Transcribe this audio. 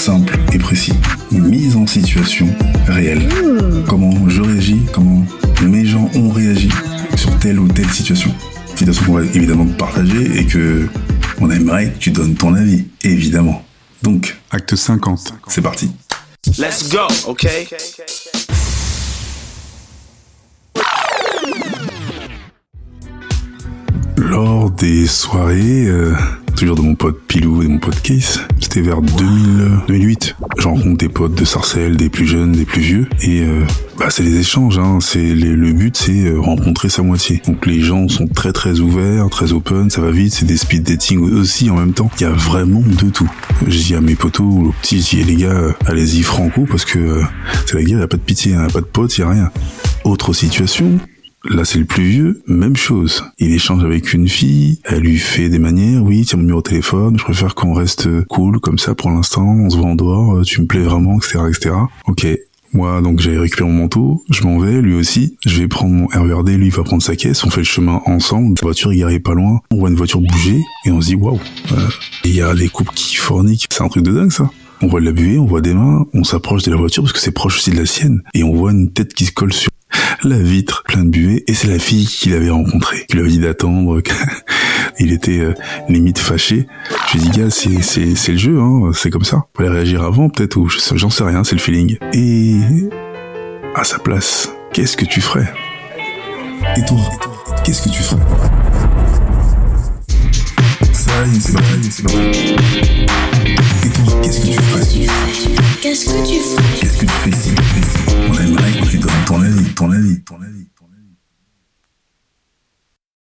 simple et précis. Mise en situation réelle. Comment je réagis, comment mes gens ont réagi sur telle ou telle situation. Situation qu'on va évidemment partager et que on aimerait que tu donnes ton avis, évidemment. Donc, acte 50, c'est parti. Let's go, okay? Lors des soirées, euh, toujours de mon pote Pilou et mon pote Case, c'était vers 2000, euh, 2008. Je rencontre des potes de Sarcelles, des plus jeunes, des plus vieux, et euh, bah, c'est les échanges. Hein. C'est le but, c'est euh, rencontrer sa moitié. Donc les gens sont très très ouverts, très open, ça va vite. C'est des speed dating aussi en même temps. Il y a vraiment de tout. Je dis à mes potos, aux petits, je dis les gars, allez-y franco parce que euh, c'est la guerre, il y a pas de pitié, il y a pas de potes, il y a rien. Autre situation, Là, c'est le plus vieux, même chose. Il échange avec une fille, elle lui fait des manières, oui, tiens mon numéro de téléphone, je préfère qu'on reste cool comme ça pour l'instant, on se voit en dehors, euh, tu me plais vraiment, etc., etc. Ok. Moi, donc, j'ai récupéré mon manteau, je m'en vais, lui aussi, je vais prendre mon RERD, lui va prendre sa caisse, on fait le chemin ensemble, la voiture est garée pas loin, on voit une voiture bouger, et on se dit, waouh, il y a des couples qui forniquent, c'est un truc de dingue, ça. On voit de la buée, on voit des mains, on s'approche de la voiture parce que c'est proche aussi de la sienne, et on voit une tête qui se colle sur la vitre plein de buée et c'est la fille qu'il avait rencontrée qui lui avait dit d'attendre il était euh, limite fâché. Je lui ai dit gars c'est c'est c'est le jeu hein c'est comme ça. Fallait réagir avant peut-être ou j'en sais rien c'est le feeling. Et à sa place qu'est-ce que tu ferais? Et toi qu'est-ce que tu ferais? Ça y est c'est et toi qu'est-ce que tu ferais? Qu'est-ce que tu ferais? Qu'est-ce que tu fais